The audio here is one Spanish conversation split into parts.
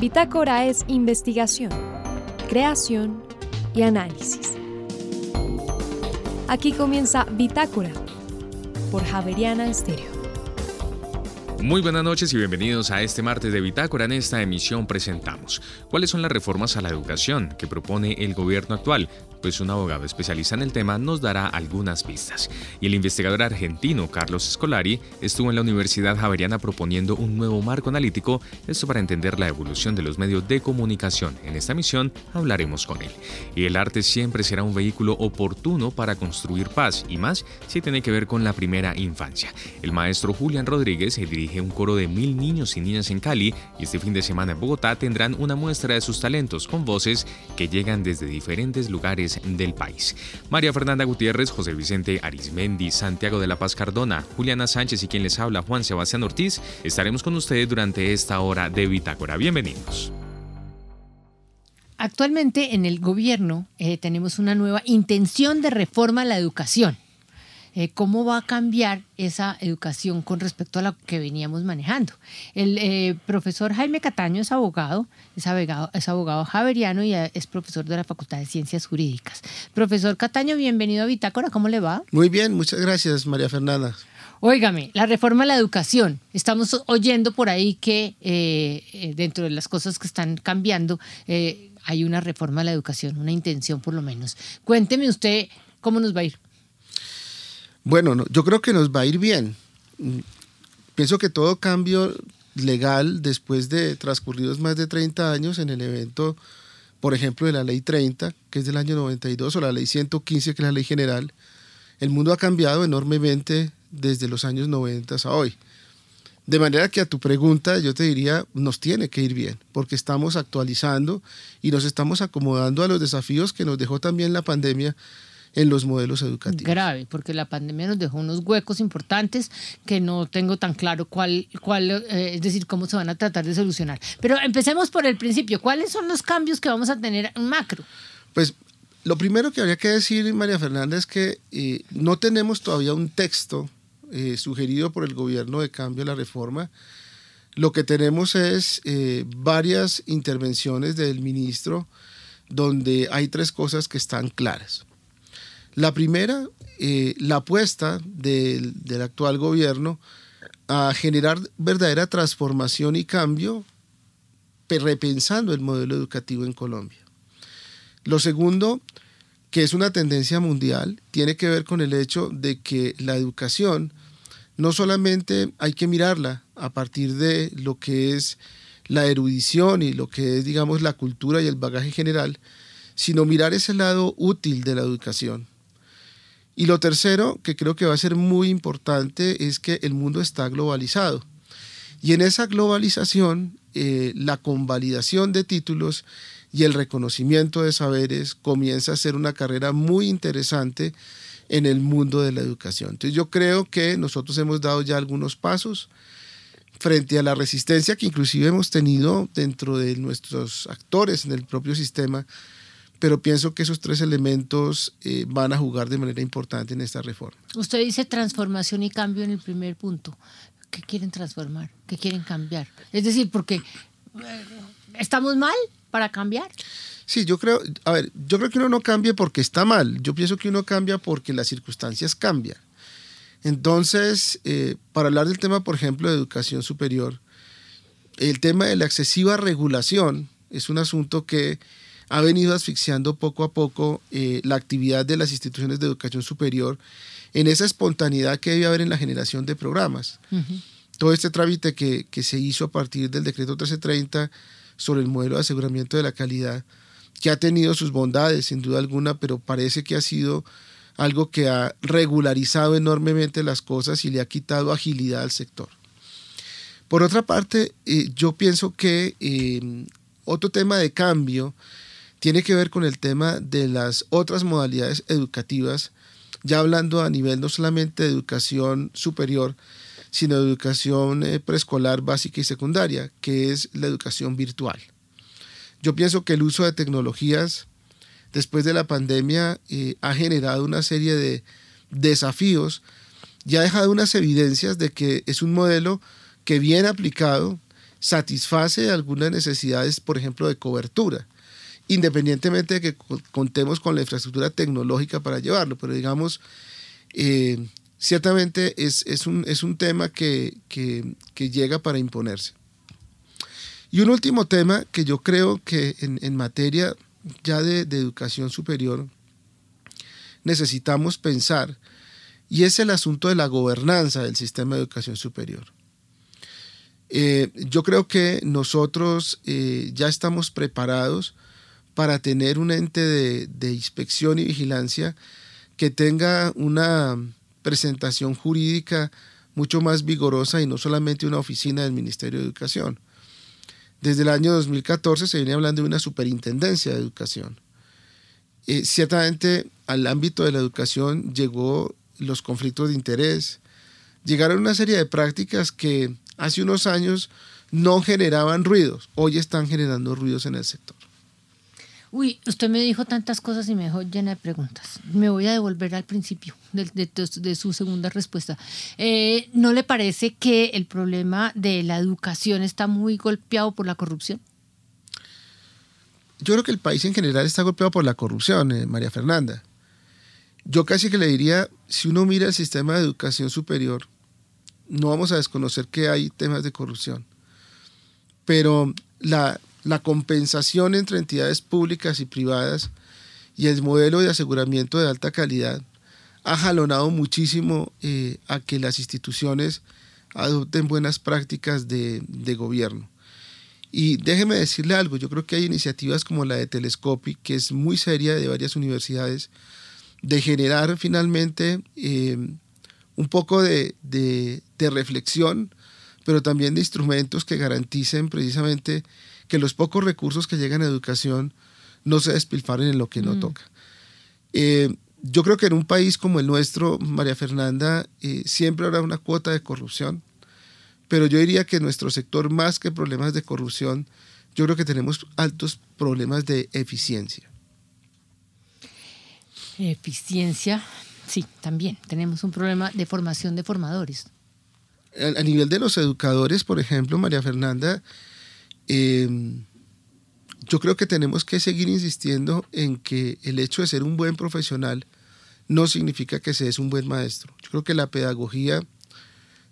Bitácora es investigación, creación y análisis. Aquí comienza Bitácora por Javeriana Estéreo. Muy buenas noches y bienvenidos a este martes de Bitácora. En esta emisión presentamos cuáles son las reformas a la educación que propone el gobierno actual pues un abogado especialista en el tema nos dará algunas pistas. Y el investigador argentino Carlos Scolari estuvo en la Universidad Javeriana proponiendo un nuevo marco analítico, esto para entender la evolución de los medios de comunicación. En esta misión hablaremos con él. Y el arte siempre será un vehículo oportuno para construir paz, y más si tiene que ver con la primera infancia. El maestro Julián Rodríguez dirige un coro de mil niños y niñas en Cali, y este fin de semana en Bogotá tendrán una muestra de sus talentos con voces que llegan desde diferentes lugares del país. María Fernanda Gutiérrez, José Vicente Arismendi, Santiago de la Paz Cardona, Juliana Sánchez y quien les habla, Juan Sebastián Ortiz, estaremos con ustedes durante esta hora de Bitácora. Bienvenidos. Actualmente en el gobierno eh, tenemos una nueva intención de reforma a la educación. Eh, cómo va a cambiar esa educación con respecto a lo que veníamos manejando. El eh, profesor Jaime Cataño es abogado, es abogado, es abogado javeriano y es profesor de la Facultad de Ciencias Jurídicas. Profesor Cataño, bienvenido a Bitácora, ¿cómo le va? Muy bien, muchas gracias, María Fernanda. Óigame, la reforma a la educación. Estamos oyendo por ahí que eh, dentro de las cosas que están cambiando hay una reforma a la educación, una intención por lo menos. Cuénteme usted cómo nos va a ir. Bueno, yo creo que nos va a ir bien. Pienso que todo cambio legal después de transcurridos más de 30 años en el evento, por ejemplo, de la ley 30, que es del año 92, o la ley 115, que es la ley general, el mundo ha cambiado enormemente desde los años 90 a hoy. De manera que a tu pregunta yo te diría, nos tiene que ir bien, porque estamos actualizando y nos estamos acomodando a los desafíos que nos dejó también la pandemia en los modelos educativos. Grave, porque la pandemia nos dejó unos huecos importantes que no tengo tan claro cuál, cuál eh, es decir, cómo se van a tratar de solucionar. Pero empecemos por el principio. ¿Cuáles son los cambios que vamos a tener en macro? Pues lo primero que habría que decir, María Fernanda, es que eh, no tenemos todavía un texto eh, sugerido por el gobierno de cambio a la reforma. Lo que tenemos es varias intervenciones del ministro donde hay tres cosas que están claras. La primera, eh, la apuesta del, actual gobierno a generar verdadera transformación y cambio repensando el modelo educativo en Colombia. Lo segundo, que es una tendencia mundial, tiene que ver con el hecho de que la educación no solamente hay que mirarla a partir de lo que es la erudición y lo que es, digamos, la cultura y el bagaje general, sino mirar ese lado útil de la educación. Y lo tercero, que creo que va a ser muy importante, es que el mundo está globalizado. Y en esa globalización, eh, la convalidación de títulos y el reconocimiento de saberes comienza a ser una carrera muy interesante en el mundo de la educación. Entonces yo creo que nosotros hemos dado ya algunos pasos frente a la resistencia que inclusive hemos tenido dentro de nuestros actores en el propio sistema pero pienso que esos tres elementos eh, van a jugar de manera importante en esta reforma. Usted dice transformación y cambio en el primer punto. ¿Qué quieren transformar? ¿Qué quieren cambiar? Es decir, porque eh, estamos mal para cambiar. Sí, yo creo, a ver, yo creo que uno no cambia porque está mal. Yo pienso que uno cambia porque las circunstancias cambian. Entonces, eh, para hablar del tema, por ejemplo, de educación superior, el tema de la excesiva regulación es un asunto que ha venido asfixiando poco a poco eh, la actividad de las instituciones de educación superior en esa espontaneidad que debe haber en la generación de programas. Todo este trámite que, que, se hizo a partir del decreto 1330 sobre el modelo de aseguramiento de la calidad, que ha tenido sus bondades, sin duda alguna, pero parece que ha sido algo que ha regularizado enormemente las cosas y le ha quitado agilidad al sector. Por otra parte, eh, yo pienso que eh, otro tema de cambio tiene que ver con el tema de las otras modalidades educativas, ya hablando a nivel no solamente de educación superior, sino de educación eh, preescolar básica y secundaria, que es la educación virtual. Yo pienso que el uso de tecnologías después de la pandemia eh, ha generado una serie de desafíos y ha dejado unas evidencias de que es un modelo que bien aplicado satisface algunas necesidades, por ejemplo, de cobertura, independientemente de que contemos con la infraestructura tecnológica para llevarlo, pero digamos, eh, ciertamente es, un, es, un, tema que, llega para imponerse. Y un último tema que yo creo que en, materia ya de, educación superior necesitamos pensar, y es el asunto de la gobernanza del sistema de educación superior. Eh, yo creo que nosotros eh, ya estamos preparados para tener un ente de, inspección y vigilancia que tenga una presentación jurídica mucho más vigorosa y no solamente una oficina del Ministerio de Educación. Desde el año 2014 se viene hablando de una superintendencia de educación. Eh, ciertamente al ámbito de la educación llegó los conflictos de interés, llegaron una serie de prácticas que hace unos años no generaban ruidos, hoy están generando ruidos en el sector. Uy, usted me dijo tantas cosas y me dejó llena de preguntas. Me voy a devolver al principio de, su segunda respuesta. Eh, ¿No le parece que el problema de la educación está muy golpeado por la corrupción? Yo creo que el país en general está golpeado por la corrupción, eh, María Fernanda. Yo casi que le diría, si uno mira el sistema de educación superior, no vamos a desconocer que hay temas de corrupción, pero la, compensación entre entidades públicas y privadas y el modelo de aseguramiento de alta calidad ha jalonado muchísimo eh, a que las instituciones adopten buenas prácticas de, de, gobierno. Y déjeme decirle algo, yo creo que hay iniciativas como la de Telescopi, que es muy seria de varias universidades, de generar finalmente eh, un poco de, reflexión, pero también de instrumentos que garanticen precisamente que los pocos recursos que llegan a educación no se despilfaren en lo que no mm. toca. Eh, yo creo que en un país como el nuestro, María Fernanda, eh, siempre habrá una cuota de corrupción, pero yo diría que nuestro sector, más que problemas de corrupción, yo creo que tenemos altos problemas de eficiencia. Eficiencia, sí, también. Tenemos un problema de formación de formadores. A, nivel de los educadores, por ejemplo, María Fernanda, em, yo creo que tenemos que seguir insistiendo en que el hecho de ser un buen profesional no significa que se es un buen maestro. Yo creo que la pedagogía,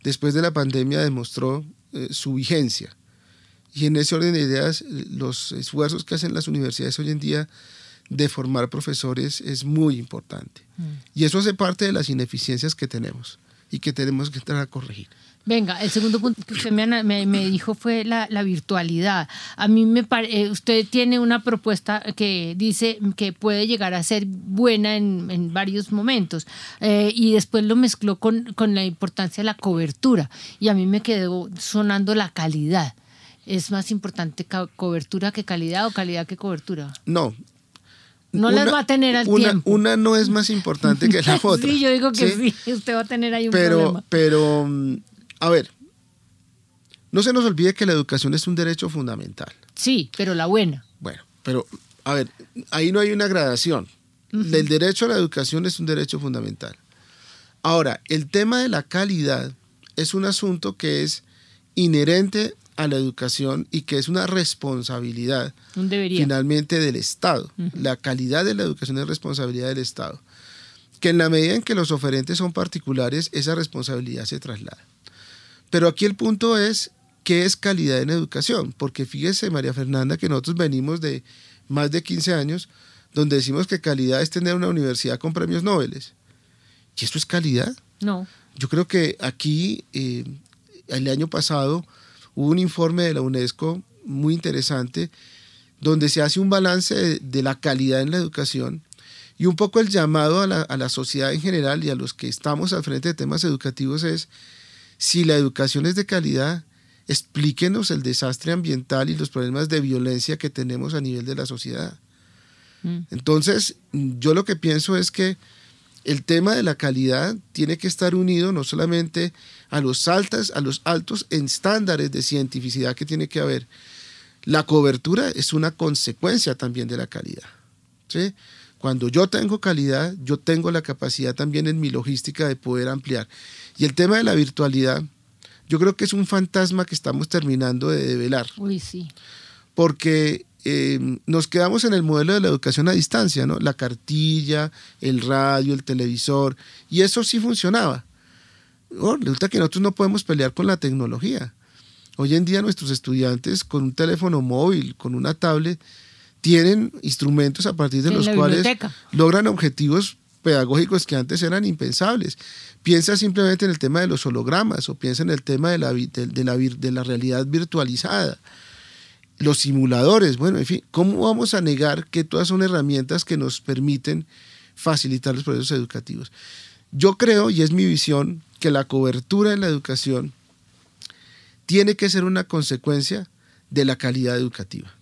después de la pandemia, demostró eh, su vigencia. Y en ese orden de ideas, los esfuerzos que hacen las universidades hoy en día de formar profesores es muy importante. Mm. Y eso hace parte de las ineficiencias que tenemos y que tenemos que entrar a corregir. Venga, el segundo punto que usted me, dijo fue la, virtualidad. A mí me parece, usted tiene una propuesta que dice que puede llegar a ser buena en, varios momentos eh, y después lo mezcló con, con la importancia de la cobertura y a mí me quedó sonando la calidad. ¿Es más importante cobertura que calidad o calidad que cobertura? No, no las va a tener al una, tiempo. Una no es más importante que la otra. sí, yo digo que ¿sí? Usted va a tener ahí un pero, problema. Pero, mm, a ver, no se nos olvide que la educación es un derecho fundamental. Sí, pero la buena. Bueno, pero, a ver, ahí no hay una gradación. El derecho a la educación es un derecho fundamental. Ahora, el tema de la calidad es un asunto que es inherente a la educación y que es una responsabilidad finalmente del Estado. La calidad de la educación es responsabilidad del Estado. Que en la medida en que los oferentes son particulares, esa responsabilidad se traslada. Pero aquí el punto es, ¿qué es calidad en educación? Porque fíjese, María Fernanda, que nosotros venimos de más de 15 años donde decimos que calidad es tener una universidad con premios Nobel. ¿Y esto es calidad? No. Yo creo que aquí, eh, el año pasado, hubo un informe de la UNESCO muy interesante donde se hace un balance de, la calidad en la educación y un poco el llamado a la, sociedad en general y a los que estamos al frente de temas educativos es, si la educación es de calidad, explíquenos el desastre ambiental y los problemas de violencia que tenemos a nivel de la sociedad. Mm. Entonces, yo lo que pienso es que el tema de la calidad tiene que estar unido no solamente a los, altas, a los altos estándares de cientificidad que tiene que haber. La cobertura es una consecuencia también de la calidad. ¿sí? Cuando yo tengo calidad, yo tengo la capacidad también en mi logística de poder ampliar. Y el tema de la virtualidad, yo creo que es un fantasma que estamos terminando de develar. Uy, sí. Porque eh, nos quedamos en el modelo de la educación a distancia, ¿no? La cartilla, el radio, el televisor, y eso sí funcionaba. Oh, resulta que nosotros no podemos pelear con la tecnología. Hoy en día nuestros estudiantes con un teléfono móvil, con una tablet, tienen instrumentos a partir de En los cuales biblioteca. logran objetivos pedagógicos que antes eran impensables. Piensa simplemente en el tema de los hologramas o piensa en el tema de la, de, de la, de la realidad virtualizada, los simuladores, bueno, en fin, ¿cómo vamos a negar que todas son herramientas que nos permiten facilitar los procesos educativos? Yo creo, y es mi visión, que la cobertura en la educación tiene que ser una consecuencia de la calidad educativa.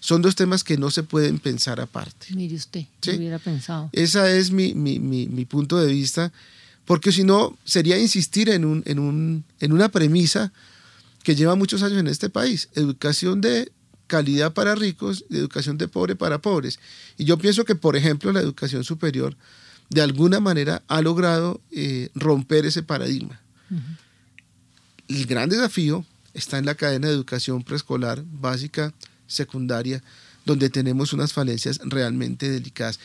Son dos temas que no se pueden pensar aparte. Mire usted, Sí. yo hubiera pensado. Ese es mi, mi- mi- mi punto de vista, porque si no, sería insistir en, un, en, un, en una premisa que lleva muchos años en este país, educación de calidad para ricos, y educación de pobre para pobres. Y yo pienso que, por ejemplo, la educación superior de alguna manera ha logrado eh, romper ese paradigma. El gran desafío está en la cadena de educación preescolar, básica, secundaria, donde tenemos unas falencias realmente delicadas.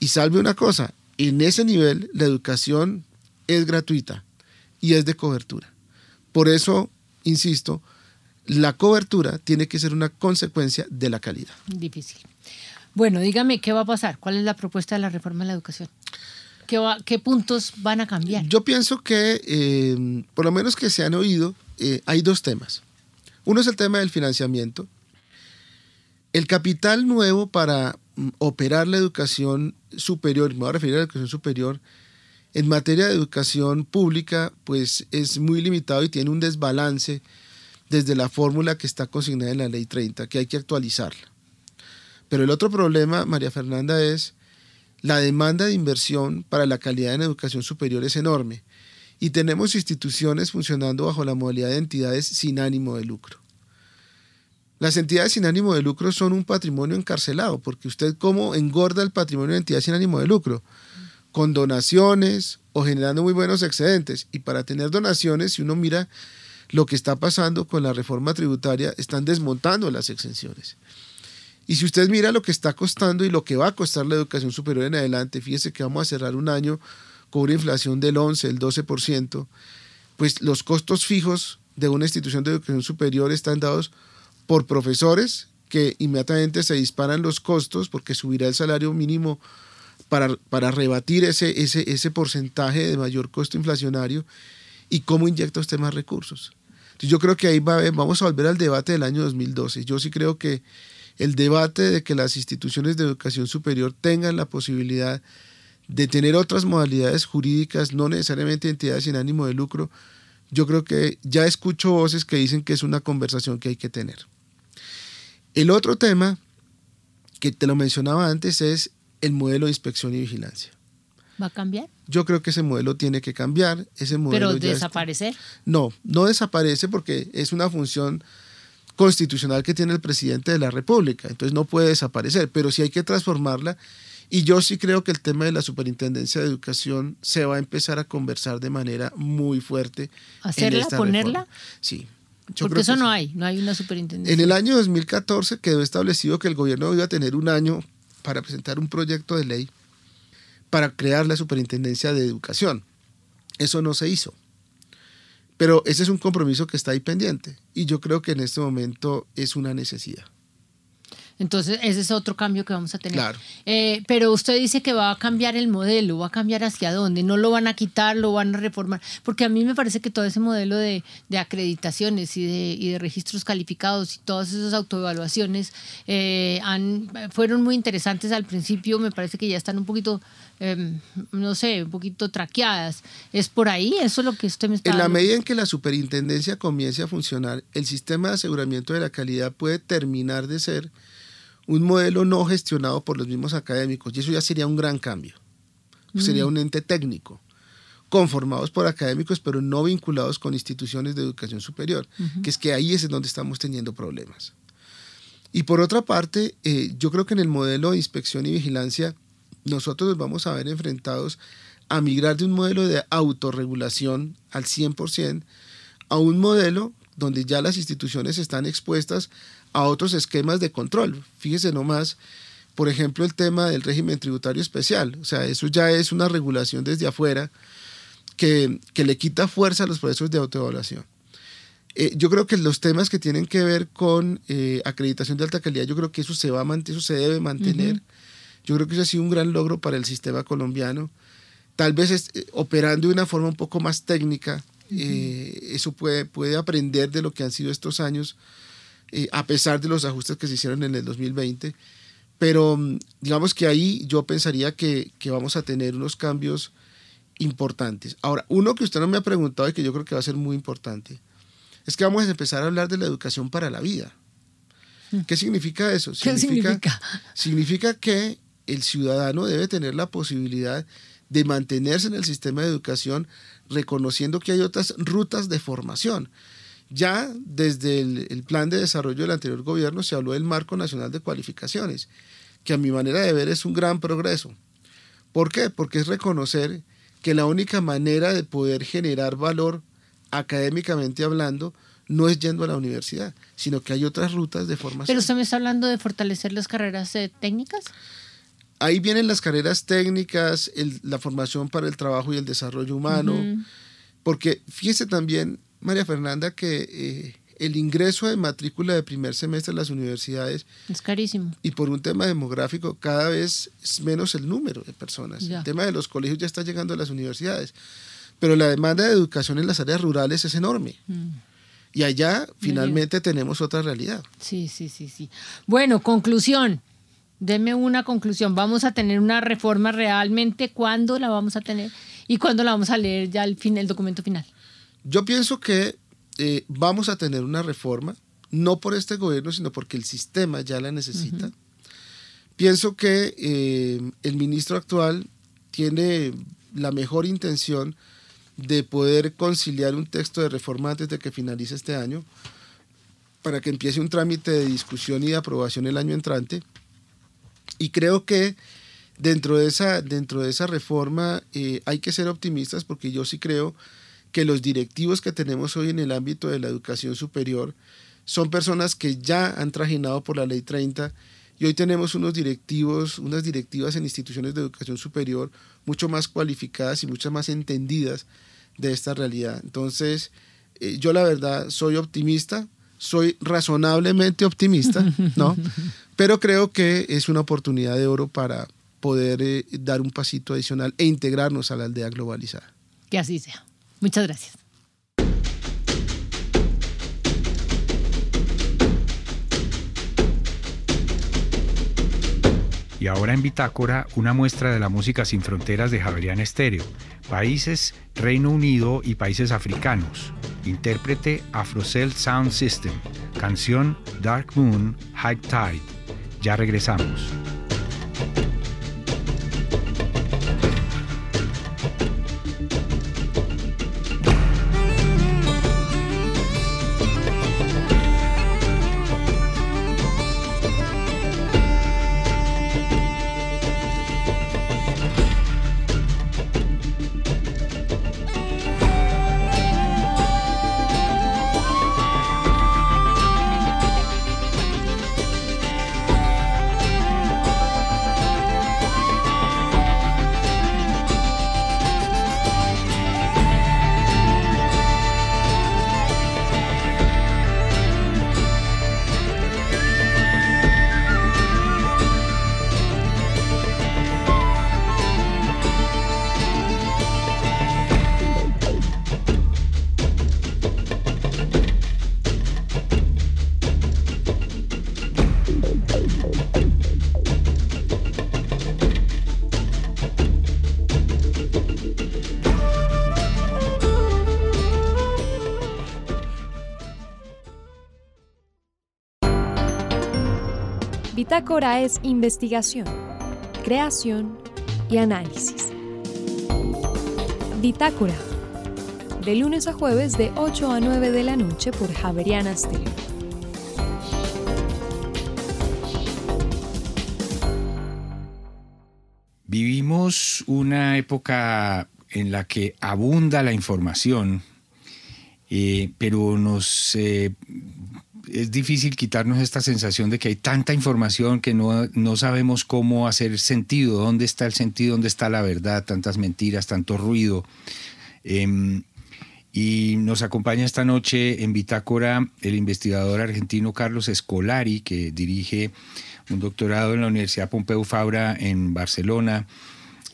Y salve una cosa, en ese nivel la educación es gratuita y es de cobertura. Por eso, insisto, la cobertura tiene que ser una consecuencia de la calidad. Difícil. Bueno, dígame, ¿qué va a pasar? ¿Cuál es la propuesta de la reforma de la educación? ¿Qué, va- qué puntos van a cambiar? Yo pienso que, eh, por lo menos que se han oído, eh, hay dos temas. Uno es el tema del financiamiento. El capital nuevo para mm, operar la educación superior, me voy a referir a la educación superior, en materia de educación pública, pues es muy limitado y tiene un desbalance desde la fórmula que está consignada en la ley 30, que hay que actualizarla. Pero el otro problema, María Fernanda, es la demanda de inversión para la calidad en educación superior es enorme y tenemos instituciones funcionando bajo la modalidad de entidades sin ánimo de lucro. Las entidades sin ánimo de lucro son un patrimonio encarcelado, porque usted cómo engorda el patrimonio de entidades sin ánimo de lucro, con donaciones o generando muy buenos excedentes. Y para tener donaciones, si uno mira lo que está pasando con la reforma tributaria, están desmontando las exenciones. Y si usted mira lo que está costando y lo que va a costar la educación superior en adelante, fíjese que vamos a cerrar un año con una inflación del 11, el 12%, pues los costos fijos de una institución de educación superior están dados por profesores que inmediatamente se disparan los costos porque subirá el salario mínimo para, para rebatir ese, ese, ese porcentaje de mayor costo inflacionario y cómo inyecta usted más recursos. Entonces yo creo que ahí va, vamos a volver al debate del año 2012. Yo sí creo que el debate de que las instituciones de educación superior tengan la posibilidad de tener otras modalidades jurídicas, no necesariamente entidades sin ánimo de lucro, yo creo que ya escucho voces que dicen que es una conversación que hay que tener. El otro tema que te lo mencionaba antes es el modelo de inspección y vigilancia. ¿Va a cambiar? Yo creo que ese modelo tiene que cambiar. Ese modelo Pero ya está- desaparecer. no, no desaparece porque es una función constitucional que tiene el presidente de la República, entonces no puede desaparecer, pero sí hay que transformarla y yo sí creo que el tema de la superintendencia de educación se va a empezar a conversar de manera muy fuerte. en ¿Hacerla? esta ¿Ponerla? reforma. Sí. yo Porque eso no sí. hay, no hay una superintendencia. En el año 2014 quedó establecido que el gobierno iba a tener un año para presentar un proyecto de ley para crear la superintendencia de educación. Eso no se hizo. Pero ese es un compromiso que está ahí pendiente y yo creo que en este momento es una necesidad. Entonces, ese es otro cambio que vamos a tener. Claro. Eh, pero usted dice que va a cambiar el modelo, va a cambiar hacia dónde, no lo van a quitar, lo van a reformar, porque a mí me parece que todo ese modelo de, de acreditaciones y de, y de registros calificados y todas esas autoevaluaciones eh, han, fueron muy interesantes al principio, me parece que ya están un poquito, eh, no sé, un poquito traqueadas. ¿Es por ahí? ¿Eso es lo que usted me está En la medida en que la superintendencia comience a funcionar, el sistema de aseguramiento de la calidad puede terminar de ser un modelo no gestionado por los mismos académicos y eso ya sería un gran cambio. Sería un ente técnico, conformados por académicos pero no vinculados con instituciones de educación superior, que es que ahí es en donde estamos teniendo problemas. Y por otra parte, eh, yo creo que en el modelo de inspección y vigilancia nosotros nos vamos a ver enfrentados a migrar de un modelo de autorregulación al 100% a un modelo donde ya las instituciones están expuestas a otros esquemas de control. Fíjese nomás, por ejemplo, el tema del régimen tributario especial. O sea, eso ya es una regulación desde afuera que, le quita fuerza a los procesos de autoevaluación. Eh, yo creo que los temas que tienen que ver con eh, acreditación de alta calidad, yo creo que eso se va a eso se debe mantener. Yo creo que eso ha sido un gran logro para el sistema colombiano. Tal vez eh, operando de una forma un poco más técnica, eso puede, puede aprender de lo que han sido estos años, a pesar de los ajustes que se hicieron en el 2020. Pero mm, digamos que ahí yo pensaría que, que vamos a tener unos cambios importantes. Ahora, uno que usted no me ha preguntado y que yo creo que va a ser muy importante, es que vamos a empezar a hablar de la educación para la vida. Hmm. ¿Qué significa eso? ¿Qué significa? Significa que el ciudadano debe tener la posibilidad de mantenerse en el sistema de educación reconociendo que hay otras rutas de formación. Ya desde el, el, plan de desarrollo del anterior gobierno se habló del marco nacional de cualificaciones, que a mi manera de ver es un gran progreso. ¿Por qué? Porque es reconocer que la única manera de poder generar valor académicamente hablando no es yendo a la universidad, sino que hay otras rutas de formación. ¿Pero usted me está hablando de fortalecer las carreras eh, técnicas? Ahí vienen las carreras técnicas, la formación para el trabajo y el desarrollo humano, porque fíjese también, María Fernanda, que eh, el ingreso de matrícula de primer semestre en las universidades es carísimo. Y por un tema demográfico cada vez es menos el número de personas. El tema de los colegios ya está llegando a las universidades, pero la demanda de educación en las áreas rurales es enorme. Mm. Y allá finalmente tenemos otra realidad. Sí, sí, sí, sí. Bueno, conclusión. Deme una conclusión. ¿Vamos a tener una reforma realmente? ¿Cuándo la vamos a tener? ¿Y cuándo la vamos a leer ya el, fin, el documento final? Yo pienso que eh, vamos a tener una reforma, no por este gobierno, sino porque el sistema ya la necesita. Pienso que eh, el ministro actual tiene la mejor intención de poder conciliar un texto de reforma antes de que finalice este año, para que empiece un trámite de discusión y de aprobación el año entrante. Y creo que dentro de esa, dentro de esa reforma eh, hay que ser optimistas porque yo sí creo que los directivos que tenemos hoy en el ámbito de la educación superior son personas que ya han trajinado por la ley 30 y hoy tenemos unos directivos, unas directivas en instituciones de educación superior mucho más cualificadas y mucho más entendidas de esta realidad. Entonces, eh, yo la verdad soy optimista, soy razonablemente optimista, ¿no? Pero creo que es una oportunidad de oro para poder eh, dar un pasito adicional e integrarnos a la aldea globalizada. Que así sea. Muchas gracias. Y ahora en Bitácora, una muestra de la música sin fronteras de Javerian Estéreo. Países Reino Unido y países africanos. Intérprete Afrocell Sound System. Canción Dark Moon High Tide. Ya regresamos. Bitácora es investigación, creación y análisis. Bitácora, de lunes a jueves de 8 a 9 de la noche por Javeriana Stereo. Vivimos una época en la que abunda la información eh, pero nos eh, es difícil quitarnos esta sensación de que hay tanta información que no, no, sabemos cómo hacer sentido, dónde está el sentido, dónde está la verdad, tantas mentiras, tanto ruido. Em, y nos acompaña esta noche en Bitácora el investigador argentino Carlos Escolari, que dirige un doctorado en la Universidad Pompeu Fabra en Barcelona.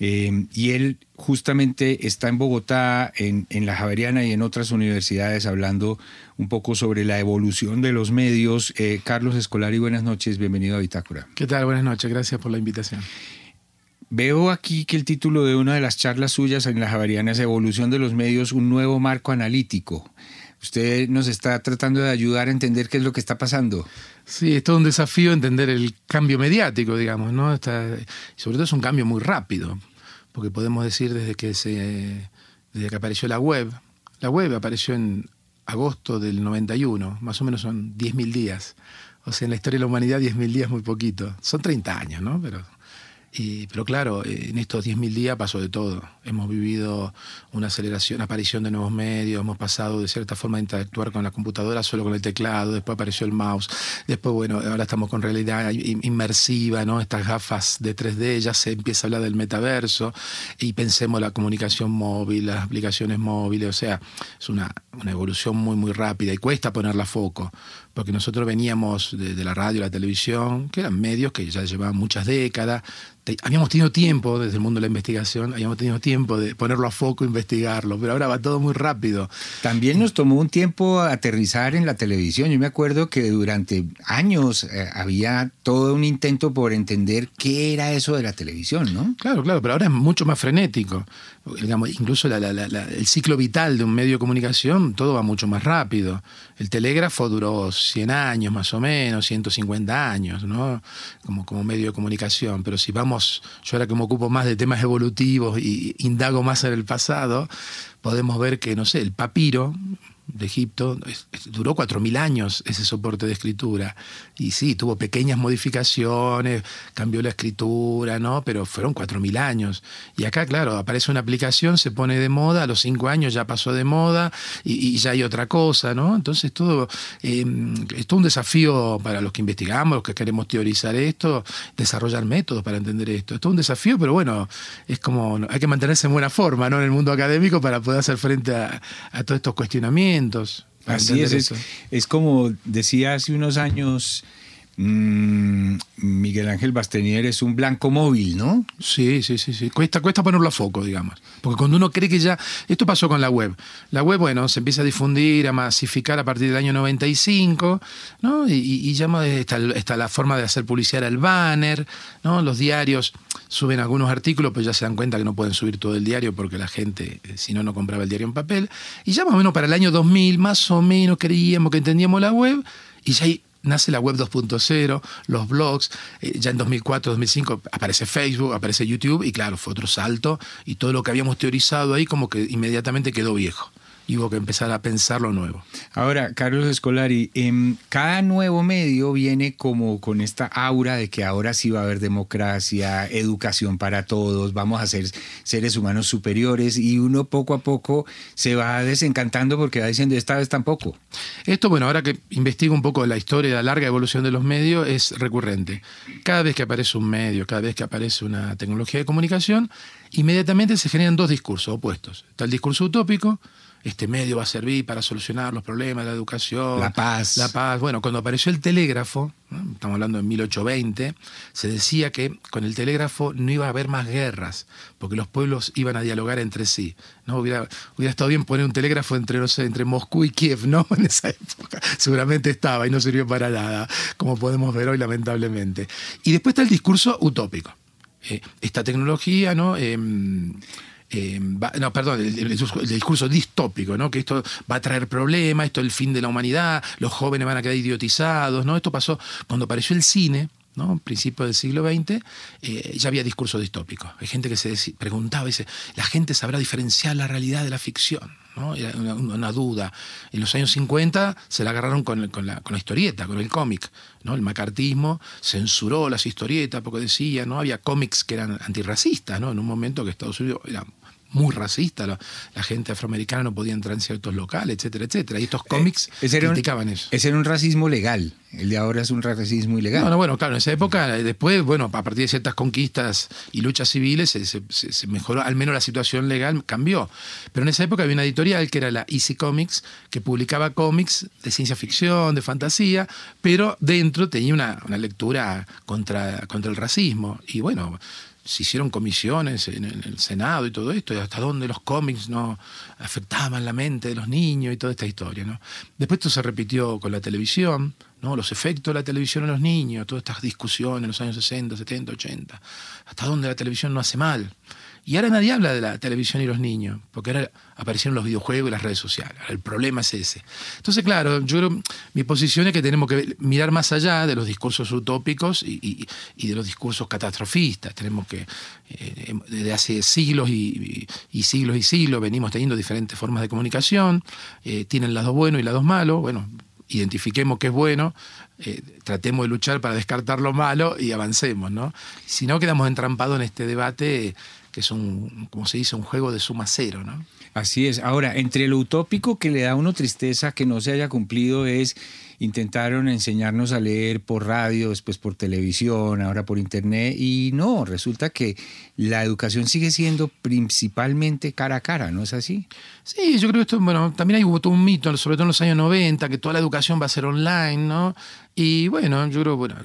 Em, y él justamente está en Bogotá, en, la Javeriana y en otras universidades hablando un poco sobre la evolución de los medios. Eh, Carlos Escolari, buenas noches, bienvenido a Bitácora. ¿Qué tal? Buenas noches, gracias por la invitación. Veo aquí que el título de una de las charlas suyas en la Javeriana es Evolución de los medios, un nuevo marco analítico. Usted nos está tratando de ayudar a entender qué es lo que está pasando. Sí, es todo un desafío entender el cambio mediático, digamos, ¿no? sobre todo es un cambio muy rápido, porque podemos decir desde que, se, desde que apareció la web, la web apareció en agosto del 91, más o menos son 10.000 días. O sea, en la historia de la humanidad 10.000 días muy poquito. Son 30 años, ¿no? Pero pero claro, en estos 10.000 días pasó de todo. Hemos vivido una aceleración, aparición de nuevos medios, hemos pasado de cierta forma a interactuar con la computadora solo con el teclado, después apareció el mouse, después, bueno, ahora estamos con realidad inmersiva, ¿no? Estas gafas de 3D, ya se empieza a hablar del metaverso y pensemos la comunicación móvil, las aplicaciones móviles, o sea, es una, una evolución muy, muy rápida y cuesta ponerla a foco porque nosotros veníamos de, la radio, la televisión, que eran medios que ya llevaban muchas décadas. habíamos tenido tiempo, desde el mundo de la investigación, habíamos tenido tiempo de ponerlo a foco, investigarlo, pero ahora va todo muy rápido. También nos tomó un tiempo aterrizar en la televisión. Yo me acuerdo que durante años eh, había todo un intento por entender qué era eso de la televisión, ¿no? Claro, claro, pero ahora es mucho más frenético. Digamos, incluso el ciclo vital de un medio de comunicación, todo va mucho más rápido. El telégrafo duró 100 años más o menos, 150 años, ¿no? Como, como medio de comunicación. Pero si vamos, yo ahora que me ocupo más de temas evolutivos y indago más en el pasado, podemos ver que, no sé, el papiro, de Egipto, duró 4.000 años ese soporte de escritura. Y sí, tuvo pequeñas modificaciones, cambió la escritura, ¿no? Pero fueron 4.000 años. Y acá, claro, aparece una aplicación, se pone de moda, a los 5 años ya pasó de moda y, ya hay otra cosa, ¿no? Entonces todo, em, es un desafío para los que investigamos, los que queremos teorizar esto, desarrollar métodos para entender esto. Es un desafío, pero bueno, es como, hay que mantenerse en buena forma, ¿no? En el mundo académico para poder hacer frente a todos estos cuestionamientos Así es, es, como decía hace unos años mm, Miguel Ángel Bastenier es un blanco móvil, ¿no? Sí, sí, sí, sí. Cuesta, cuesta ponerlo a foco, digamos. Porque cuando uno cree que ya... Esto pasó con la web. La web, bueno, se empieza a difundir, a masificar a partir del año 95, ¿no? Y, ya está, está, la forma de hacer publicidad al banner, ¿no? Los diarios suben algunos artículos, pero ya se dan cuenta que no pueden subir todo el diario porque la gente, eh, si no, no compraba el diario en papel. Y ya más o menos para el año 2000, más o menos creíamos que entendíamos la web, y ya nace la web 2.0, los blogs, eh, ya en 2004, 2005 aparece Facebook, aparece YouTube, y claro, fue otro salto, y todo lo que habíamos teorizado ahí como que inmediatamente quedó viejo y hubo que empezar a pensar lo nuevo. Ahora, Carlos Escolari, en cada nuevo medio viene como con esta aura de que ahora sí va a haber democracia, educación para todos, vamos a ser seres humanos superiores y uno poco a poco se va desencantando porque va diciendo esta vez tampoco. Esto, bueno, ahora que investigo un poco la historia, la larga evolución de los medios, es recurrente. Cada vez que aparece un medio, cada vez que aparece una tecnología de comunicación, inmediatamente se generan dos discursos opuestos. Está el discurso utópico, este medio va a servir para solucionar los problemas de la educación. La paz. La paz. Bueno, cuando apareció el telégrafo, estamos hablando de 1820, se decía que con el telégrafo no iba a haber más guerras, porque los pueblos iban a dialogar entre sí. ¿no? Hubiera, hubiera estado bien poner un telégrafo entre, no sé, entre Moscú y Kiev, ¿no? En esa época. Seguramente estaba y no sirvió para nada, como podemos ver hoy, lamentablemente. Y después está el discurso utópico. Eh, esta tecnología, ¿no? Em, eh, no, perdón, el, discurso distópico, ¿no? que esto va a traer problemas, esto es el fin de la humanidad, los jóvenes van a quedar idiotizados, ¿no? Esto pasó cuando apareció el cine, ¿no? principio del siglo XX, eh, ya había discursos distópicos. Hay gente que se preguntaba, dice, la gente sabrá diferenciar la realidad de la ficción. ¿no? Era una, duda. En los años 50 se la agarraron con, la, historieta, con el cómic. ¿no? El macartismo censuró las historietas porque decía, ¿no? había cómics que eran antirracistas, ¿no? en un momento que Estados Unidos era muy racista, la, gente afroamericana no podía entrar en ciertos locales, etcétera, etcétera. Y estos cómics criticaban eso. Ese era un racismo legal. El de ahora es un racismo ilegal. No, no, bueno, claro, en esa época, después, bueno, a partir de ciertas conquistas y luchas civiles, se, mejoró, al menos la situación legal cambió. Pero en esa época había una editorial que era la Easy Comics, que publicaba cómics de ciencia ficción, de fantasía, pero dentro tenía una, lectura contra, contra el racismo. Y bueno, se hicieron comisiones en, el Senado y todo esto, y hasta dónde los cómics no afectaban la mente de los niños y toda esta historia. ¿no? Después esto se repitió con la televisión, ¿no? los efectos de la televisión en los niños, todas estas discusiones en los años 60, 70, 80, hasta dónde la televisión no hace mal. Y ahora nadie habla de la televisión y los niños, porque ahora aparecieron los videojuegos y las redes sociales. el problema es ese. Entonces, claro, yo creo, mi posición es que tenemos que mirar más allá de los discursos utópicos y, de los discursos catastrofistas. Tenemos que, eh, desde hace siglos y, siglos y siglos, venimos teniendo diferentes formas de comunicación, eh, tienen tienen lados buenos y lados malos. Bueno, identifiquemos qué es bueno, eh, tratemos de luchar para descartar lo malo y avancemos, ¿no? Si no, quedamos entrampados en este debate que es un, como se dice, un juego de suma cero, ¿no? Así es. Ahora, entre lo utópico que le da a uno tristeza que no se haya cumplido es intentaron enseñarnos a leer por radio, después por televisión, ahora por internet y no, resulta que la educación sigue siendo principalmente cara a cara, ¿no es así? Sí, yo creo que esto, bueno, también hay todo un mito, sobre todo en los años 90, que toda la educación va a ser online, ¿no? Y bueno, yo creo, bueno,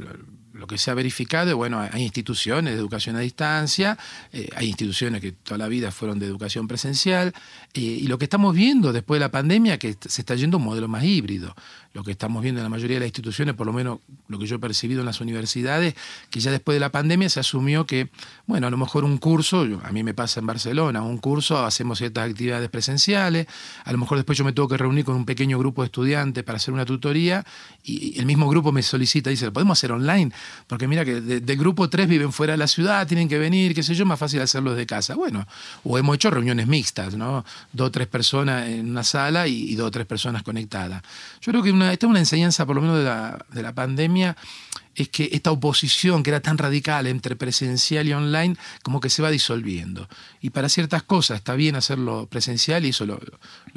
lo que se ha verificado, bueno, hay instituciones de educación a distancia, eh, hay instituciones que toda la vida fueron de educación presencial, eh, y lo que estamos viendo después de la pandemia es que se está yendo a un modelo más híbrido. Lo que estamos viendo en la mayoría de las instituciones, por lo menos lo que yo he percibido en las universidades, que ya después de la pandemia se asumió que, bueno, a lo mejor un curso, a mí me pasa en Barcelona, un curso, hacemos ciertas actividades presenciales, a lo mejor después yo me tengo que reunir con un pequeño grupo de estudiantes para hacer una tutoría, y el mismo grupo me solicita, dice, ¿lo podemos hacer online? Porque mira que de, grupo 3 viven fuera de la ciudad, tienen que venir, qué sé yo, más fácil hacerlo desde casa. Bueno, o hemos hecho reuniones mixtas, ¿no? Dos o tres personas en una sala y, dos o tres personas conectadas. Yo creo que esta es una enseñanza, por lo menos de la, de la pandemia, es que esta oposición que era tan radical entre presencial y online, como que se va disolviendo. Y para ciertas cosas está bien hacerlo presencial, y eso lo,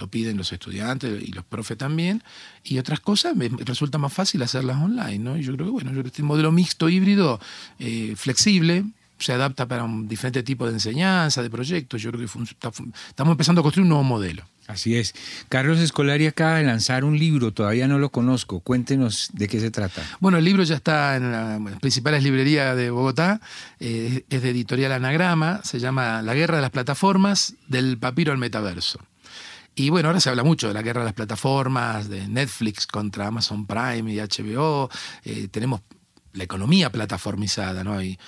piden los estudiantes y los profes también, y otras cosas me resulta más fácil hacerlas online. ¿no? Y yo creo que bueno, este modelo mixto, híbrido, eh, flexible, se adapta para un diferente tipo de enseñanza, de proyectos. Yo creo que estamos empezando a construir un nuevo modelo. Así es. Carlos Escolari acaba de lanzar un libro, todavía no lo conozco. Cuéntenos de qué se trata. Bueno, el libro ya está en las principales librerías de Bogotá, eh, es de editorial Anagrama, se llama La guerra de las plataformas, del papiro al metaverso. Y bueno, ahora se habla mucho de la guerra de las plataformas, de Netflix contra Amazon Prime y HBO. Eh, tenemos la economía plataformizada, ¿no? El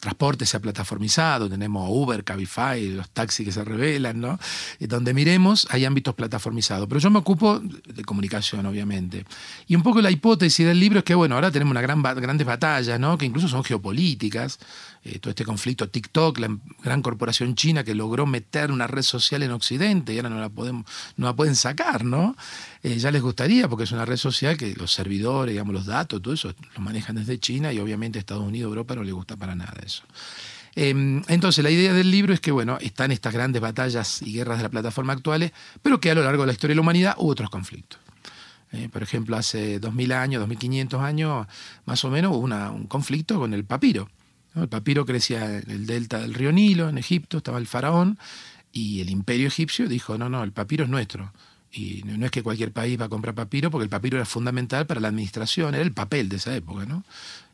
transporte se ha plataformizado, tenemos Uber, Cabify, los taxis que se revelan, ¿no? Y donde miremos hay ámbitos plataformizados. Pero yo me ocupo de comunicación, obviamente. Y un poco la hipótesis del libro es que, bueno, ahora tenemos una gran, grandes batallas, ¿no? Que incluso son geopolíticas. Eh, todo este conflicto TikTok, la gran corporación china que logró meter una red social en Occidente y ahora no la, podemos, no la pueden sacar, ¿no? Eh, ya les gustaría porque es una red social que los servidores, digamos, los datos, todo eso lo manejan desde China y obviamente Estados Unidos, Europa no les gusta para nada eso. Em, entonces, la idea del libro es que, bueno, están estas grandes batallas y guerras de la plataforma actuales, pero que a lo largo de la historia de la humanidad hubo otros conflictos. Eh, por ejemplo, hace 2000 años, 2500 años, más o menos, hubo un conflicto con el papiro. El papiro crecía en el delta del río Nilo, en Egipto, estaba el faraón, y el imperio egipcio dijo, no, no, el papiro es nuestro. Y no es que cualquier país va a comprar papiro, porque el papiro era fundamental para la administración, era el papel de esa época, ¿no?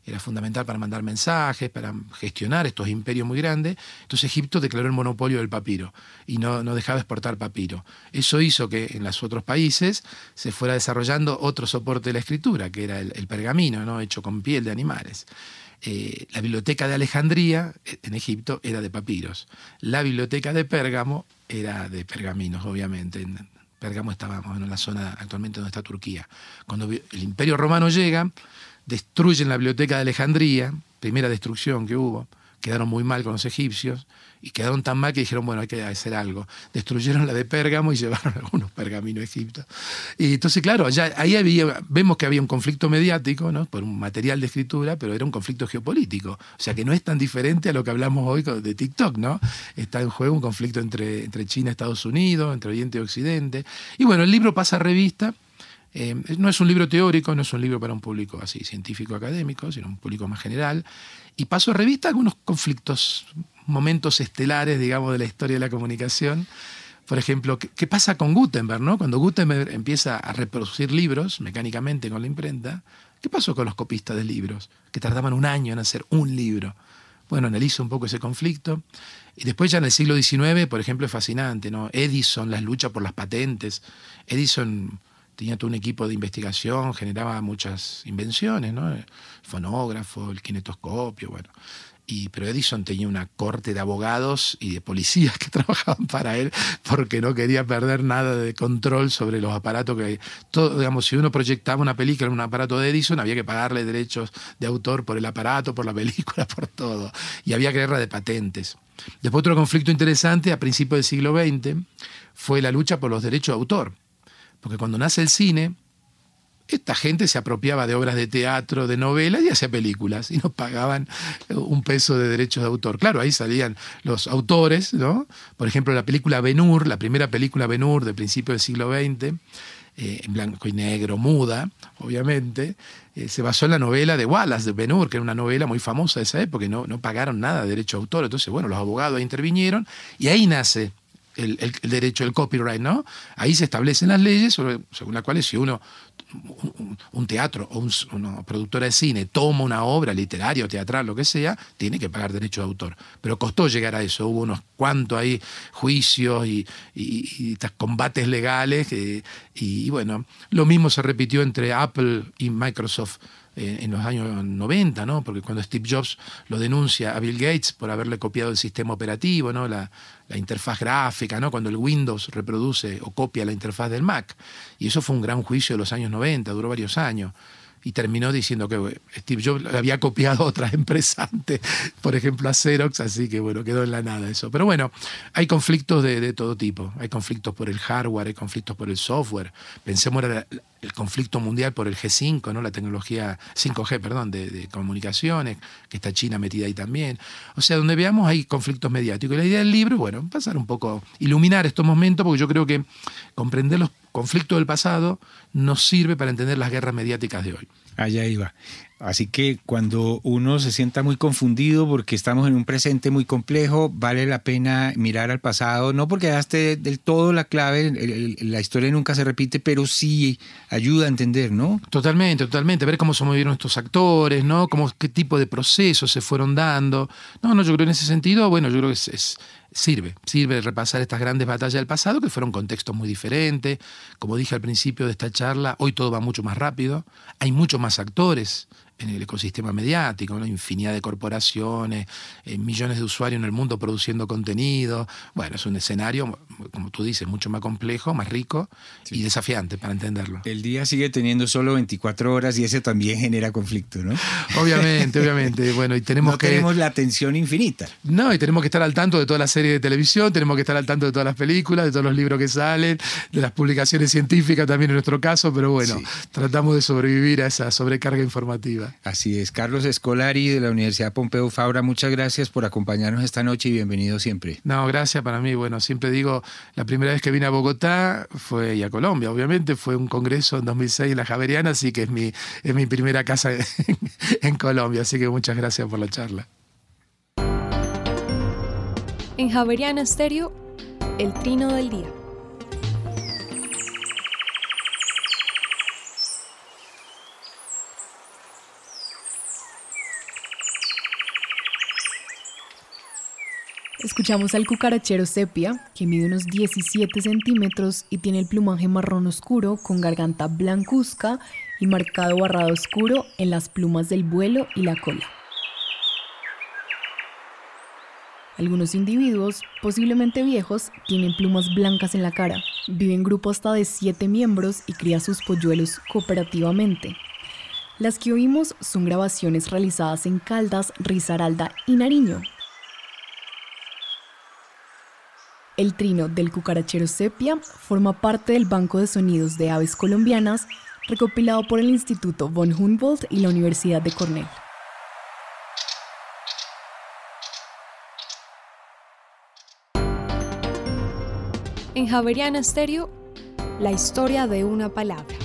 Era fundamental para mandar mensajes, para gestionar estos imperios muy grandes. Entonces Egipto declaró el monopolio del papiro y no, no dejaba exportar papiro. Eso hizo que en los otros países se fuera desarrollando otro soporte de la escritura, que era el, pergamino, ¿no? hecho con piel de animales. Eh, la biblioteca de Alejandría, en Egipto, era de papiros. La biblioteca de Pérgamo era de pergaminos, obviamente. Pérgamo estábamos en la zona actualmente donde está Turquía. Cuando el Imperio Romano llega, destruyen la biblioteca de Alejandría, primera destrucción que hubo, quedaron muy mal con los egipcios y quedaron tan mal que dijeron, bueno, hay que hacer algo. Destruyeron la de Pérgamo y llevaron algunos pergaminos a Egipto. Y entonces, claro, allá, ahí vemos que había un conflicto mediático, ¿no? Por un material de escritura, pero era un conflicto geopolítico. O sea, que no es tan diferente a lo que hablamos hoy de TikTok, ¿no? Está en juego un conflicto entre, entre China y Estados Unidos, entre Oriente y Occidente. Y bueno, el libro pasa a revista eh, no es un libro teórico, no es un libro para un público así científico académico, sino un público más general. Y paso a revista algunos conflictos, momentos estelares, digamos, de la historia de la comunicación. Por ejemplo, ¿qué, pasa con Gutenberg? ¿no? Cuando Gutenberg empieza a reproducir libros mecánicamente con la imprenta, ¿qué pasó con los copistas de libros? Que tardaban un año en hacer un libro. Bueno, analizo un poco ese conflicto. Y después ya en el siglo XIX, por ejemplo, es fascinante, ¿no? Edison, las luchas por las patentes. Edison tenía todo un equipo de investigación, generaba muchas invenciones, ¿no? El fonógrafo, el kinetoscopio, bueno. Y, pero Edison tenía una corte de abogados y de policías que trabajaban para él porque no quería perder nada de control sobre los aparatos que... Todo, digamos, si uno proyectaba una película en un aparato de Edison, había que pagarle derechos de autor por el aparato, por la película, por todo. Y había guerra de patentes. Después otro conflicto interesante a principios del siglo XX fue la lucha por los derechos de autor porque cuando nace el cine, esta gente se apropiaba de obras de teatro, de novelas y hacía películas y nos pagaban un peso de derechos de autor. Claro, ahí salían los autores, ¿no? Por ejemplo, la película Ben-Hur, la primera película Ben-Hur de principio del siglo XX, eh, en blanco y negro, muda, obviamente, eh, se basó en la novela de Wallace, de Ben-Hur, que era una novela muy famosa de esa época, y no, no pagaron nada de derecho de autor. Entonces, bueno, los abogados intervinieron y ahí nace el, derecho del copyright, ¿no? Ahí se establecen las leyes según las cuales si uno, un, teatro o una productora de cine toma una obra literaria o teatral, lo que sea, tiene que pagar derecho de autor. Pero costó llegar a eso, hubo unos cuantos ahí juicios y, combates legales y bueno, lo mismo se repitió entre Apple y Microsoft eh, en los años 90, ¿no? porque cuando Steve Jobs lo denuncia a Bill Gates por haberle copiado el sistema operativo, ¿no? la, interfaz gráfica, ¿no? cuando el Windows reproduce o copia la interfaz del Mac. Y eso fue un gran juicio de los años 90, duró varios años y terminó diciendo que Steve Jobs había copiado a otras empresas por ejemplo a Xerox, así que bueno, quedó en la nada eso. Pero bueno, hay conflictos de, todo tipo, hay conflictos por el hardware, hay conflictos por el software. Pensemos en el conflicto mundial por el G5, ¿no? la tecnología 5G, perdón, de, de, comunicaciones, que está China metida ahí también. O sea, donde veamos hay conflictos mediáticos. Y la idea del libro, bueno, pasar un poco, iluminar estos momentos, porque yo creo que comprender los conflictos del pasado nos sirve para entender las guerras mediáticas de hoy. Allá iba. Así que cuando uno se sienta muy confundido porque estamos en un presente muy complejo, vale la pena mirar al pasado, no porque daste del todo la clave, la historia nunca se repite, pero sí ayuda a entender, ¿no? Totalmente, totalmente, ver cómo se movieron estos actores, ¿no? Cómo, qué tipo de procesos se fueron dando. No, no, yo creo en ese sentido, bueno, yo creo que es, sirve, sirve repasar estas grandes batallas del pasado que fueron contextos muy diferentes. Como dije al principio de esta charla, hoy todo va mucho más rápido, hay muchos más actores en el ecosistema mediático, una infinidad de corporaciones, eh, millones de usuarios en el mundo produciendo contenido. Bueno, es un escenario, como tú dices, mucho más complejo, más rico y desafiante para entenderlo. El día sigue teniendo solo 24 horas y ese también genera conflicto, ¿no? Obviamente, obviamente. Bueno, y tenemos no que... tenemos la atención infinita. No, y tenemos que estar al tanto de todas las series de televisión, tenemos que estar al tanto de todas las películas, de todos los libros que salen, de las publicaciones científicas también en nuestro caso, pero bueno, tratamos de sobrevivir a esa sobrecarga informativa. Así es. Carlos Escolari de la Universidad Pompeu Fabra, muchas gracias por acompañarnos esta noche y bienvenido siempre. No, gracias para mí. Bueno, siempre digo, la primera vez que vine a Bogotá fue y a Colombia, obviamente, fue un congreso en 2006 en la Javeriana, así que es mi, es mi primera casa en Colombia, así que muchas gracias por la charla. En Javeriana Estéreo, el trino del día. Escuchamos al cucarachero sepia, que mide unos 17 centímetros y tiene el plumaje marrón oscuro con garganta blancuzca y marcado barrado oscuro en las plumas del vuelo y la cola. Algunos individuos, posiblemente viejos, tienen plumas blancas en la cara. Vive en grupo hasta de 7 miembros y cría sus polluelos cooperativamente. Las que oímos son grabaciones realizadas en Caldas, Risaralda y Nariño, El trino del cucarachero sepia forma parte del Banco de Sonidos de Aves Colombianas recopilado por el Instituto von Humboldt y la Universidad de Cornell. En Javeriana Stereo, la historia de una palabra.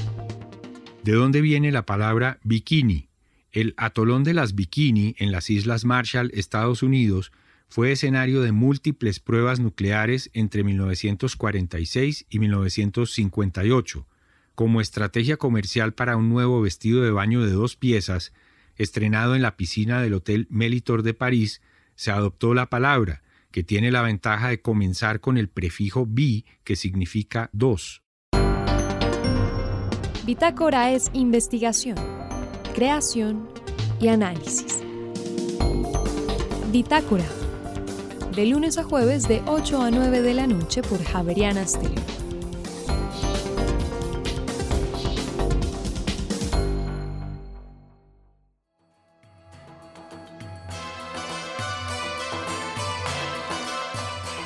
¿De dónde viene la palabra bikini? El atolón de las Bikini en las Islas Marshall, Estados Unidos, fue escenario de múltiples pruebas nucleares entre 1946 y 1958. Como estrategia comercial para un nuevo vestido de baño de dos piezas, estrenado en la piscina del Hotel Melitor de París, se adoptó la palabra, que tiene la ventaja de comenzar con el prefijo bi, que significa dos. Bitácora es investigación creación y análisis. Bitácora. De lunes a jueves de 8 a 9 de la noche por Javeriana Stereo.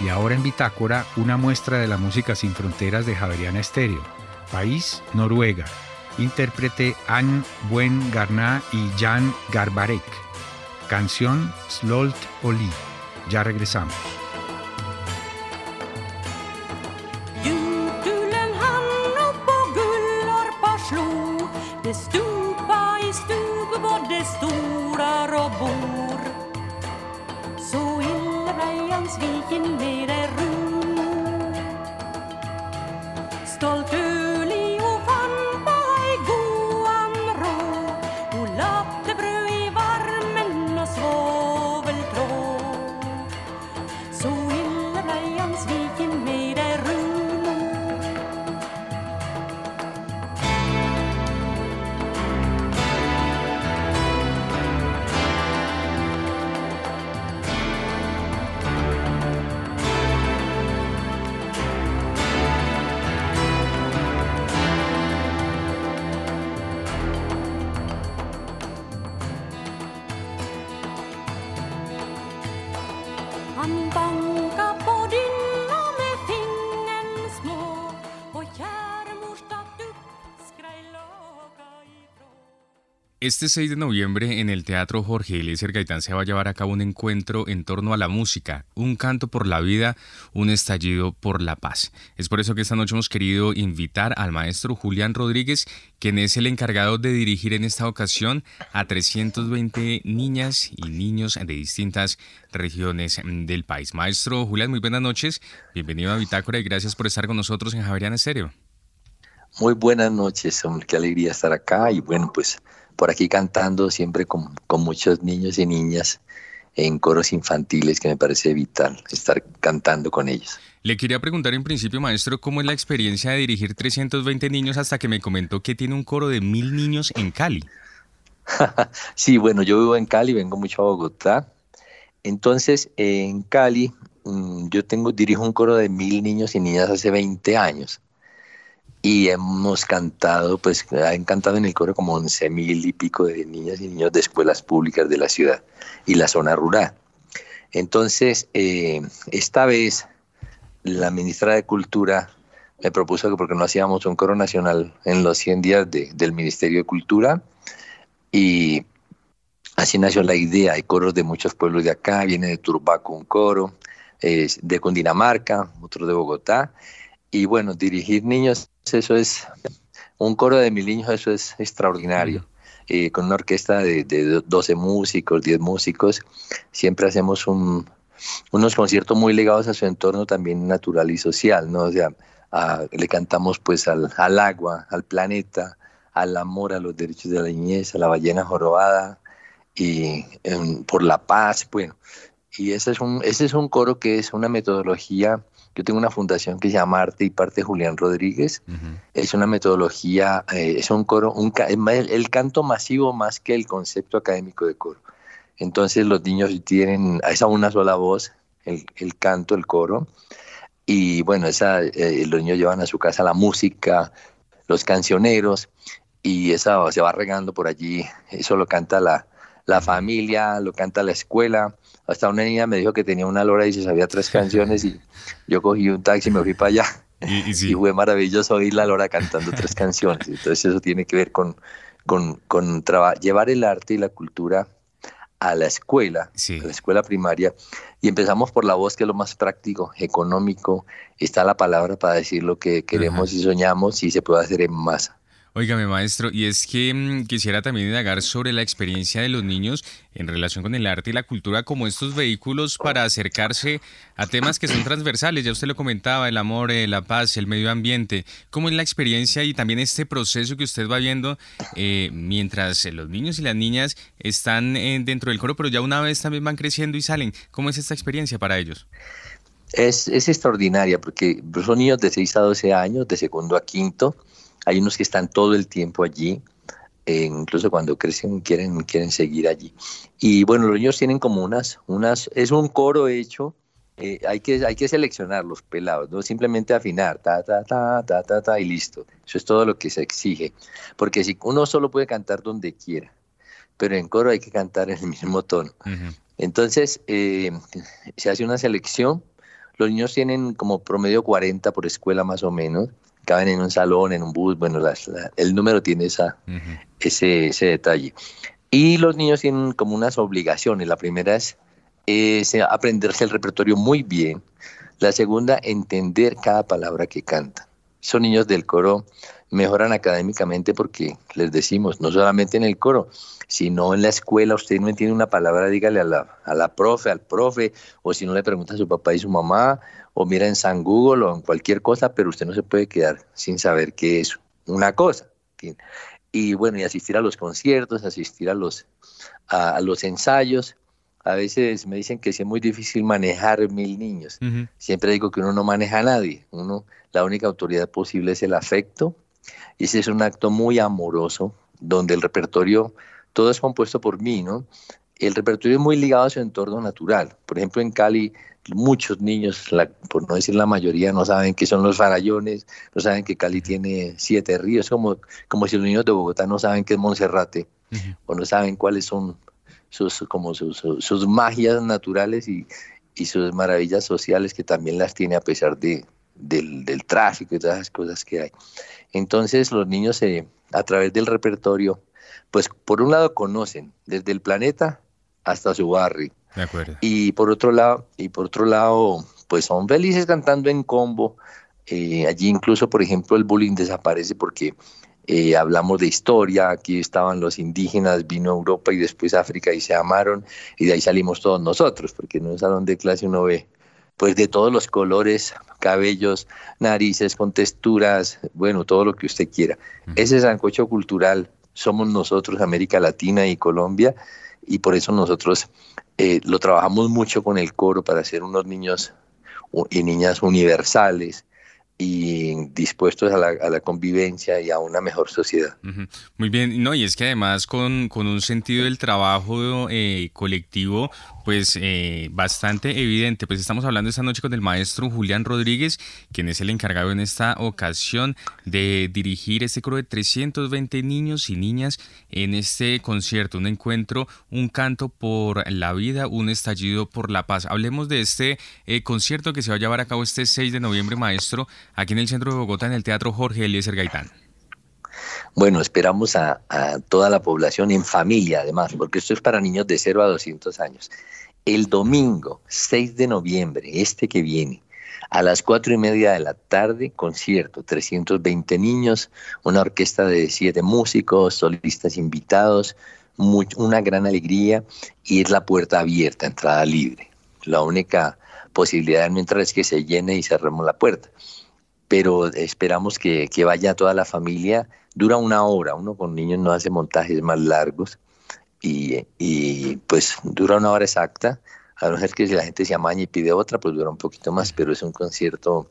Y ahora en Bitácora, una muestra de la música sin fronteras de Javeriana Stereo. País, Noruega, intérprete Anne Buen Garná y Jan Garbarek. Canción Slolt Oli. Ya regresamos. 安邦。Este 6 de noviembre en el Teatro Jorge Eliezer Gaitán se va a llevar a cabo un encuentro en torno a la música, un canto por la vida, un estallido por la paz. Es por eso que esta noche hemos querido invitar al maestro Julián Rodríguez, quien es el encargado de dirigir en esta ocasión a 320 niñas y niños de distintas regiones del país. Maestro Julián, muy buenas noches, bienvenido a Bitácora y gracias por estar con nosotros en Javeriana Estéreo. Muy buenas noches, hombre, qué alegría estar acá y bueno, pues por aquí cantando siempre con, muchos niños y niñas en coros infantiles que me parece vital estar cantando con ellos. Le quería preguntar en principio, maestro, ¿cómo es la experiencia de dirigir 320 niños hasta que me comentó que tiene un coro de mil niños en Cali? sí, bueno, yo vivo en Cali, vengo mucho a Bogotá. Entonces, en Cali, mm, yo tengo, dirijo un coro de mil niños y niñas hace 20 años y hemos cantado, pues han cantado en el coro como once mil y pico de niñas y niños de escuelas públicas de la ciudad y la zona rural. Entonces, eh, esta vez la ministra de Cultura me propuso que porque no hacíamos un coro nacional en los 100 días del Ministerio de Cultura y así nació la idea. Hay coros de muchos pueblos de acá, viene de Turbaco un coro, de Cundinamarca, otro de Bogotá y bueno, dirigir niños, eso es un coro de mil niños, eso es extraordinario. Eh, con una orquesta de, 12 músicos, 10 músicos, siempre hacemos un, unos conciertos muy ligados a su entorno también natural y social, ¿no? O sea, le cantamos pues al, al, agua, al planeta, al amor, a los derechos de la niñez, a la ballena jorobada y por la paz, bueno. Y ese es, un, ese es un coro que es una metodología yo tengo una fundación que se llama Arte y Parte Julián Rodríguez. Es una metodología, eh, es un coro, un, el, canto masivo más que el concepto académico de coro. Entonces los niños tienen a esa una sola voz, el, canto, el coro. Y bueno, esa, eh, los niños llevan a su casa la música, los cancioneros, y esa se va regando por allí. Eso lo canta la, la familia, lo canta la escuela. Hasta una niña me dijo que tenía una lora y se sabía tres canciones y yo cogí un taxi y me fui para allá. Y, fue maravilloso oír la lora cantando tres canciones. Entonces eso tiene que ver con, con, con llevar el arte y la cultura a la escuela, a la escuela primaria, y empezamos por la voz, que es lo más práctico, económico, está la palabra para decir lo que queremos y soñamos y se puede hacer en masa. Óigame, maestro, y es que mm, quisiera también indagar sobre la experiencia de los niños en relación con el arte y la cultura como estos vehículos para acercarse a temas que son transversales. Ya usted lo comentaba, el amor, eh, la paz, el medio ambiente. ¿Cómo es la experiencia y también este proceso que usted va viendo eh, mientras los niños y las niñas están eh, dentro del coro, pero ya una vez también van creciendo y salen? ¿Cómo es esta experiencia para ellos? Es, es extraordinaria porque son niños de 6 a 12 años, de segundo a quinto hay unos que están todo el tiempo allí, eh, incluso cuando crecen quieren, quieren seguir allí. Y bueno, los niños tienen como unas, unas es un coro hecho, eh, hay, que, hay que seleccionar los pelados, no simplemente afinar, ta, ta, ta, ta, ta, ta, y listo. Eso es todo lo que se exige. Porque si uno solo puede cantar donde quiera, pero en coro hay que cantar en el mismo tono. Entonces, eh, se hace una selección. Los niños tienen como promedio 40 por escuela más o menos caben en un salón, en un bus, bueno, el número tiene esa, ese, ese, detalle. Y los niños tienen como unas obligaciones. La primera es, aprenderse el repertorio muy bien. La segunda, entender cada palabra que cantan. Son niños del coro mejoran académicamente porque les decimos, no solamente en el coro, sino en la escuela, usted no entiende una palabra, dígale a la, a la profe, al profe, o si no le pregunta a su papá y su mamá, o mira en San Google o en cualquier cosa, pero usted no se puede quedar sin saber qué es una cosa. Y bueno, y asistir a los conciertos, asistir a los, a, los ensayos. A veces me dicen que es muy difícil manejar mil niños. Siempre digo que uno no maneja a nadie. Uno, la única autoridad posible es el afecto. Y ese es un acto muy amoroso, donde el repertorio, todo es compuesto por mí, ¿no? El repertorio es muy ligado a su entorno natural. Por ejemplo, en Cali muchos niños, por no decir la mayoría, no saben qué son los farallones, no saben que Cali tiene siete ríos, como, como si los niños de Bogotá no saben qué es Monserrate, o no saben cuáles son sus, como sus, sus, magias naturales y, y, sus maravillas sociales que también las tiene a pesar de, del, del, tráfico y todas las cosas que hay. Entonces los niños eh, a través del repertorio, pues por un lado conocen desde el planeta hasta su barrio, y por otro lado, y por otro lado, pues son felices cantando en combo. Eh, allí incluso, por ejemplo, el bullying desaparece porque eh, hablamos de historia, aquí estaban los indígenas, vino Europa y después África y se amaron. Y de ahí salimos todos nosotros, porque en un salón de clase uno ve pues de todos los colores, cabellos, narices, con texturas, bueno, todo lo que usted quiera. Ese sancocho cultural somos nosotros, América Latina y Colombia, y por eso nosotros eh, lo trabajamos mucho con el coro para hacer unos niños y niñas universales, y dispuestos a la, convivencia y a una mejor sociedad. Muy bien, no, y es que además con, con un sentido del trabajo eh, colectivo, pues eh, bastante evidente. Pues estamos hablando esta noche con el maestro Julián Rodríguez, quien es el encargado en esta ocasión de dirigir este coro de 320 niños y niñas en este concierto, un encuentro, un canto por la vida, un estallido por la paz. Hablemos de este eh, concierto que se va a llevar a cabo este 6 de noviembre, maestro aquí en el centro de Bogotá, en el Teatro Jorge Eliezer Gaitán? Bueno, esperamos a, toda la población en familia, además, porque esto es para niños de 0 a 200 años. El domingo 6 de noviembre, este que viene, a las 4 y media de la tarde, concierto, 320 niños, una orquesta de 7 músicos, solistas invitados, una gran alegría y es la puerta abierta, entrada libre. La única posibilidad mientras es que se llene y cerremos la puerta pero esperamos que, vaya toda la familia. Dura una hora, uno con niños no hace montajes más largos y, pues dura una hora exacta. A no ser que si la gente se amaña y pide otra, pues dura un poquito más, pero es un concierto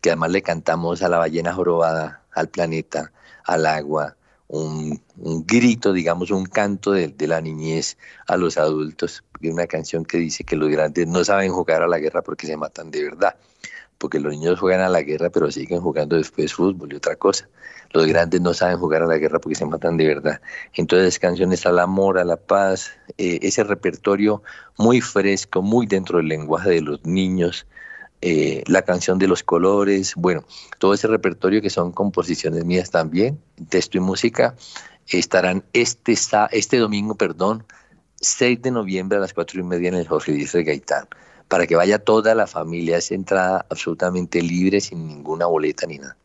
que además le cantamos a la ballena jorobada, al planeta, al agua, un, grito, digamos, un canto de, de, la niñez a los adultos, una canción que dice que los grandes no saben jugar a la guerra porque se matan de verdad porque los niños juegan a la guerra, pero siguen jugando después fútbol y otra cosa. Los grandes no saben jugar a la guerra porque se matan de verdad. Entonces, canciones al amor, a la paz, eh, ese repertorio muy fresco, muy dentro del lenguaje de los niños, eh, la canción de los colores, bueno, todo ese repertorio que son composiciones mías también, texto y música, estarán este, este domingo, perdón, 6 de noviembre a las 4 y media en el Jorge Díaz Gaitán para que vaya toda la familia. Es entrada absolutamente libre, sin ninguna boleta ni nada.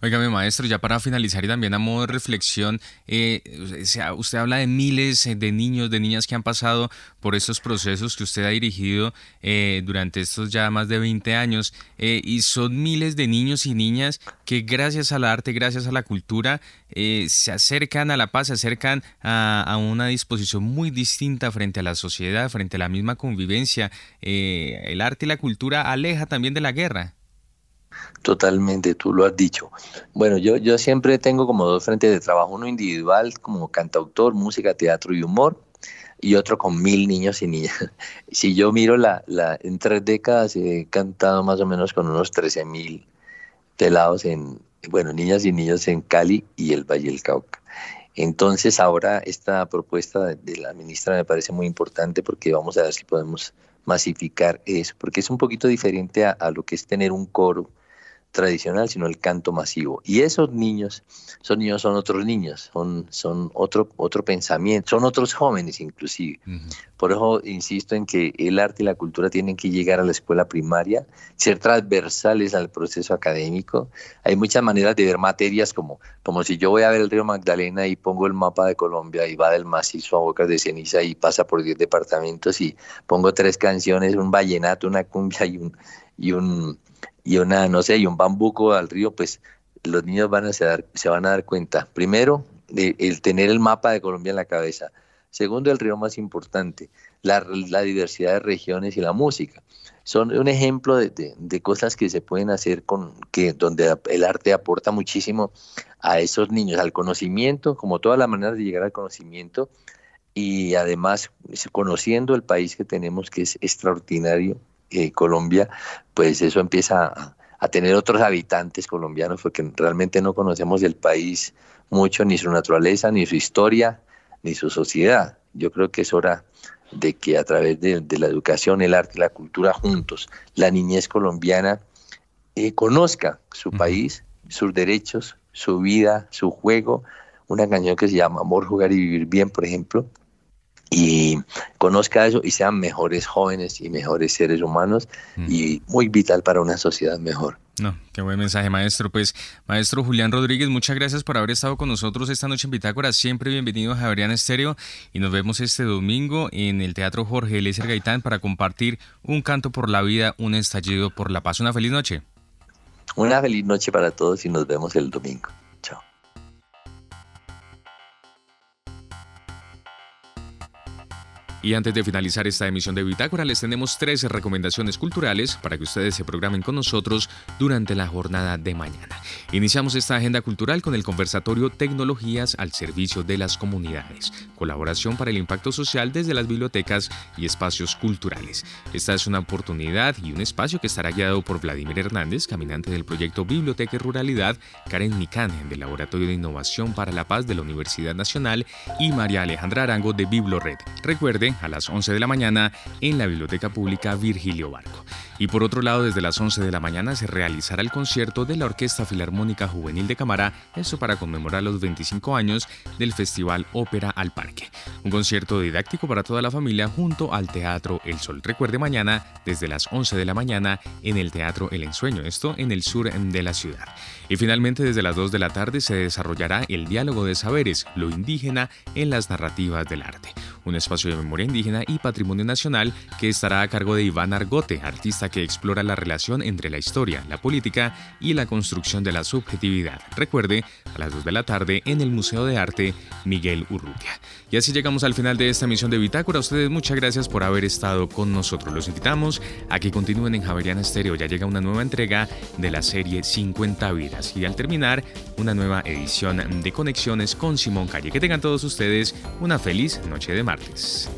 Óigame, maestro, ya para finalizar y también a modo de reflexión, eh, usted habla de miles de niños, de niñas que han pasado por estos procesos que usted ha dirigido eh, durante estos ya más de 20 años, eh, y son miles de niños y niñas que gracias al arte, gracias a la cultura, se acercan a la paz, se acercan a, a, una disposición muy distinta frente a la sociedad, frente a la misma convivencia. el arte y la cultura aleja también de la guerra. Totalmente, tú lo has dicho. Bueno, yo, yo siempre tengo como dos frentes de trabajo, uno individual como cantautor, música, teatro y humor, y otro con mil niños y niñas. Si yo miro la, la en tres décadas he cantado más o menos con unos 13 mil pelados en, bueno, niñas y niños en Cali y el Valle del Cauca. Entonces ahora esta propuesta de la ministra me parece muy importante porque vamos a ver si podemos masificar eso, porque es un poquito diferente a lo que es tener un coro tradicional, sino el canto masivo. Y esos niños, esos niños son otros niños, son, son otro, otro pensamiento, son otros jóvenes inclusive. Por eso insisto en que el arte y la cultura tienen que llegar a la escuela primaria, ser transversales al proceso académico. Hay muchas maneras de ver materias como, como si yo voy a ver el río Magdalena y pongo el mapa de Colombia y va del macizo a Bocas de Ceniza y pasa por 10 departamentos y pongo tres canciones, un vallenato, una cumbia y un, y un y una, no sé, y un bambuco al río, pues los niños van a se, van a dar cuenta, primero, de, el tener el mapa de Colombia en la cabeza. Segundo, el río más importante, la, diversidad de regiones y la música. Son un ejemplo de, cosas que se pueden hacer con que donde el arte aporta muchísimo a esos niños, al conocimiento, como todas las maneras de llegar al conocimiento, y además conociendo el país que tenemos, que es extraordinario, eh, Colombia, pues eso empieza a, tener otros habitantes colombianos, porque realmente no conocemos el país mucho, ni su naturaleza, ni su historia, ni su sociedad. Yo creo que es hora de que a través de, la educación, el arte la cultura juntos, la niñez colombiana eh, conozca su país, sus derechos, su vida, su juego. Una canción que se llama Amor, Jugar y Vivir Bien, por ejemplo, y conozca eso y sean mejores jóvenes y mejores seres humanos mm. y muy vital para una sociedad mejor. No, qué buen mensaje, maestro. Pues, maestro Julián Rodríguez, muchas gracias por haber estado con nosotros esta noche en Bitácora. Siempre bienvenido a Javerian Estéreo y nos vemos este domingo en el Teatro Jorge Eliezer Gaitán para compartir un canto por la vida, un estallido por la paz. Una feliz noche. Una feliz noche para todos y nos vemos el domingo. Y antes de finalizar esta emisión de Bitácora, les tenemos tres recomendaciones culturales para que ustedes se programen con nosotros durante la jornada de mañana. Iniciamos esta agenda cultural con el conversatorio Tecnologías al servicio de las comunidades, colaboración para el impacto social desde las bibliotecas y espacios culturales. Esta es una oportunidad y un espacio que estará guiado por Vladimir Hernández, caminante del proyecto Biblioteca y Ruralidad, Karen Micán, del Laboratorio de Innovación para la Paz de la Universidad Nacional y María Alejandra Arango de BibloRed. Recuerde a las 11 de la mañana en la Biblioteca Pública Virgilio Barco. Y por otro lado, desde las 11 de la mañana se realizará el concierto de la Orquesta Filarmónica Juvenil de Cámara, eso para conmemorar los 25 años del Festival Ópera al Parque. Un concierto didáctico para toda la familia junto al Teatro El Sol. Recuerde mañana desde las 11 de la mañana en el Teatro El Ensueño, esto en el sur de la ciudad. Y finalmente desde las 2 de la tarde se desarrollará el diálogo de saberes, lo indígena en las narrativas del arte un espacio de memoria indígena y patrimonio nacional que estará a cargo de Iván Argote, artista que explora la relación entre la historia, la política y la construcción de la subjetividad. Recuerde, a las 2 de la tarde en el Museo de Arte Miguel Urrutia. Y así llegamos al final de esta emisión de Bitácora. A ustedes muchas gracias por haber estado con nosotros. Los invitamos a que continúen en Javeriana Estéreo. Ya llega una nueva entrega de la serie 50 vidas. Y al terminar, una nueva edición de Conexiones con Simón Calle. Que tengan todos ustedes una feliz noche de martes.